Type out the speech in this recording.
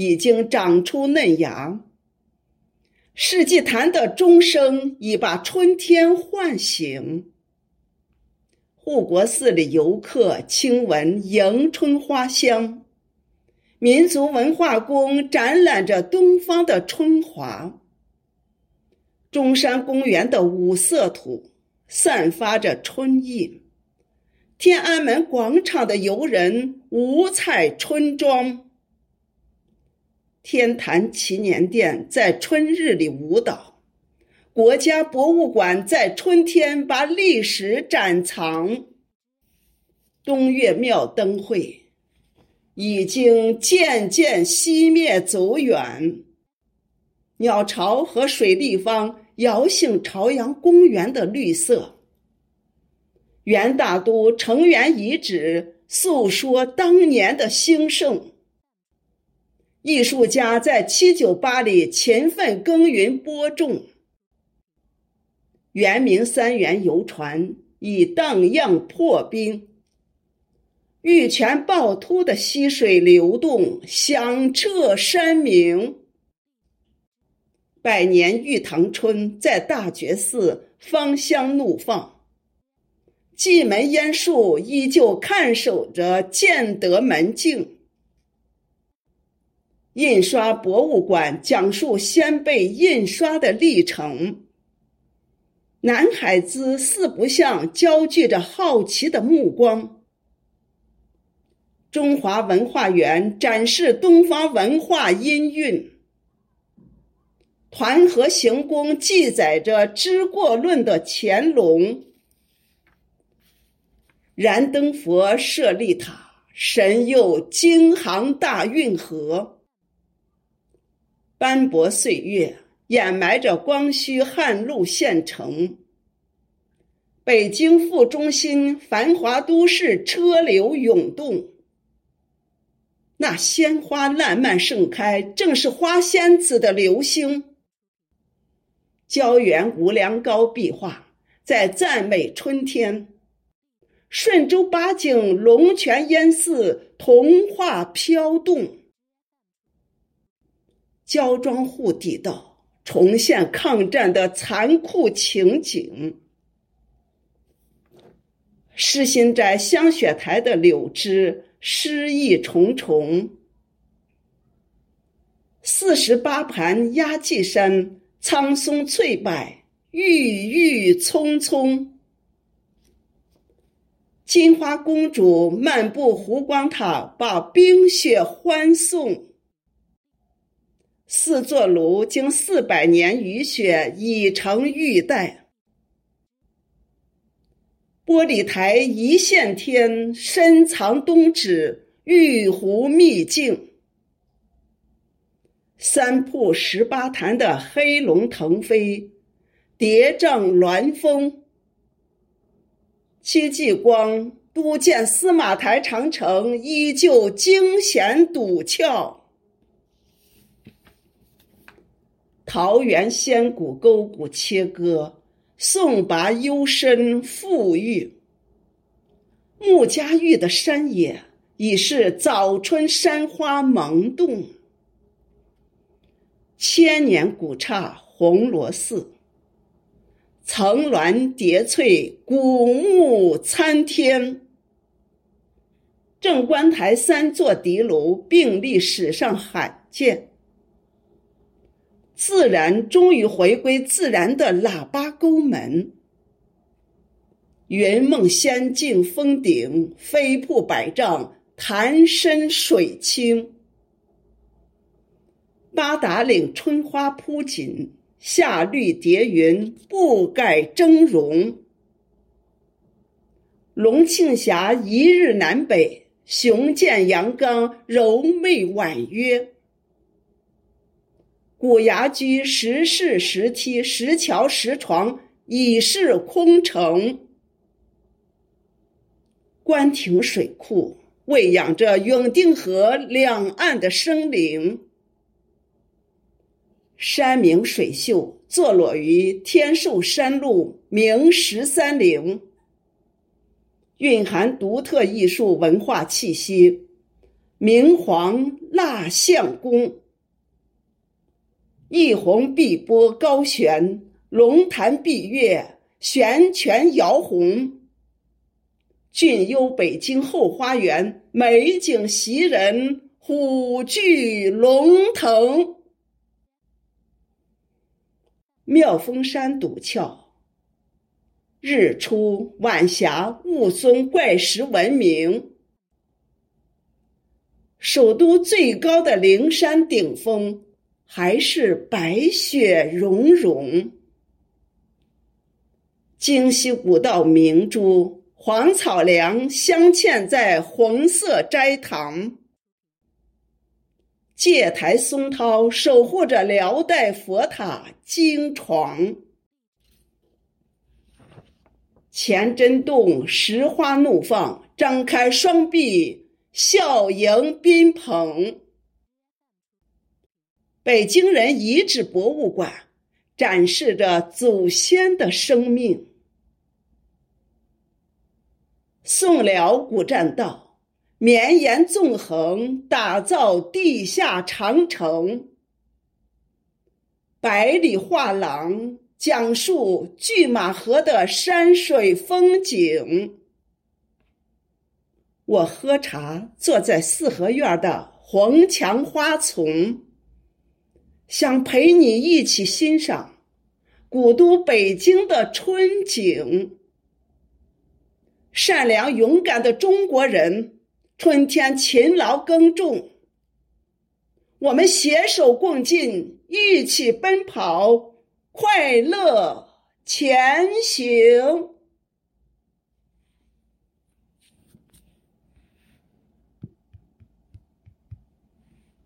已经长出嫩芽，世纪坛的钟声已把春天唤醒。护国寺里游客轻闻迎春花香，民族文化宫展览着东方的春华。中山公园的五色土散发着春意，天安门广场的游人五彩春装。天坛祈年殿在春日里舞蹈，国家博物馆在春天把历史展藏。东岳庙灯会已经渐渐熄灭走远，鸟巢和水立方摇醒朝阳公园的绿色。元大都城垣遗址诉说当年的兴盛。艺术家在七九八里勤奋耕耘播种，圆明三元游船已荡漾破冰，玉泉趵突的溪水流动响彻山明。百年玉堂春在大觉寺芳香怒放，蓟门烟树依旧看守着建德门径。印刷博物馆讲述先辈印刷的历程。南海子四不像焦聚着好奇的目光。中华文化园展示东方文化音韵。团河行宫记载着知过论的乾隆。燃灯佛舍利塔神佑京杭大运河。斑驳岁月掩埋着光绪汉路县城。北京副中心繁华都市车流涌动。那鲜花烂漫盛开，正是花仙子的流星。胶原无量高壁画在赞美春天。顺州八景龙泉烟寺童话飘动。焦庄户地道重现抗战的残酷情景。诗心斋香雪台的柳枝诗意重重。四十八盘压髻山苍松翠柏郁郁葱葱。金花公主漫步湖光塔，把冰雪欢送。四座炉经四百年雨雪已成玉带，玻璃台一线天，深藏东址玉壶秘境。三瀑十八潭的黑龙腾飞，叠嶂峦峰。戚继光督建司马台长城，依旧惊险陡峭。桃源仙骨沟谷切割，宋拔幽深富裕。穆家峪的山野已是早春山花萌动。千年古刹红螺寺，层峦叠翠，古木参天。正观台三座敌楼并立，史上罕见。自然终于回归自然的喇叭沟门，云梦仙境峰顶飞瀑百丈，潭深水清。八达岭春花铺锦，夏绿叠云，布盖峥嵘。龙庆峡一日南北，雄健阳刚，柔媚婉约。古崖居石室石梯石桥石床已是空城。官亭水库喂养着永定河两岸的生灵。山明水秀，坐落于天寿山路明十三陵，蕴含独特艺术文化气息。明皇蜡像宫。一泓碧波高悬，龙潭碧月，悬泉摇红。俊幽北京后花园，美景袭人，虎踞龙腾。妙峰山陡峭，日出晚霞雾凇怪石闻名。首都最高的灵山顶峰。还是白雪融融，京西古道明珠，黄草梁镶嵌在红色斋堂。戒台松涛守护着辽代佛塔经床。乾真洞石花怒放，张开双臂，笑迎宾朋。北京人遗址博物馆展示着祖先的生命。宋辽古栈道绵延纵横，打造地下长城。百里画廊讲述拒马河的山水风景。我喝茶，坐在四合院的红墙花丛。想陪你一起欣赏古都北京的春景。善良勇敢的中国人，春天勤劳耕种。我们携手共进，一起奔跑，快乐前行。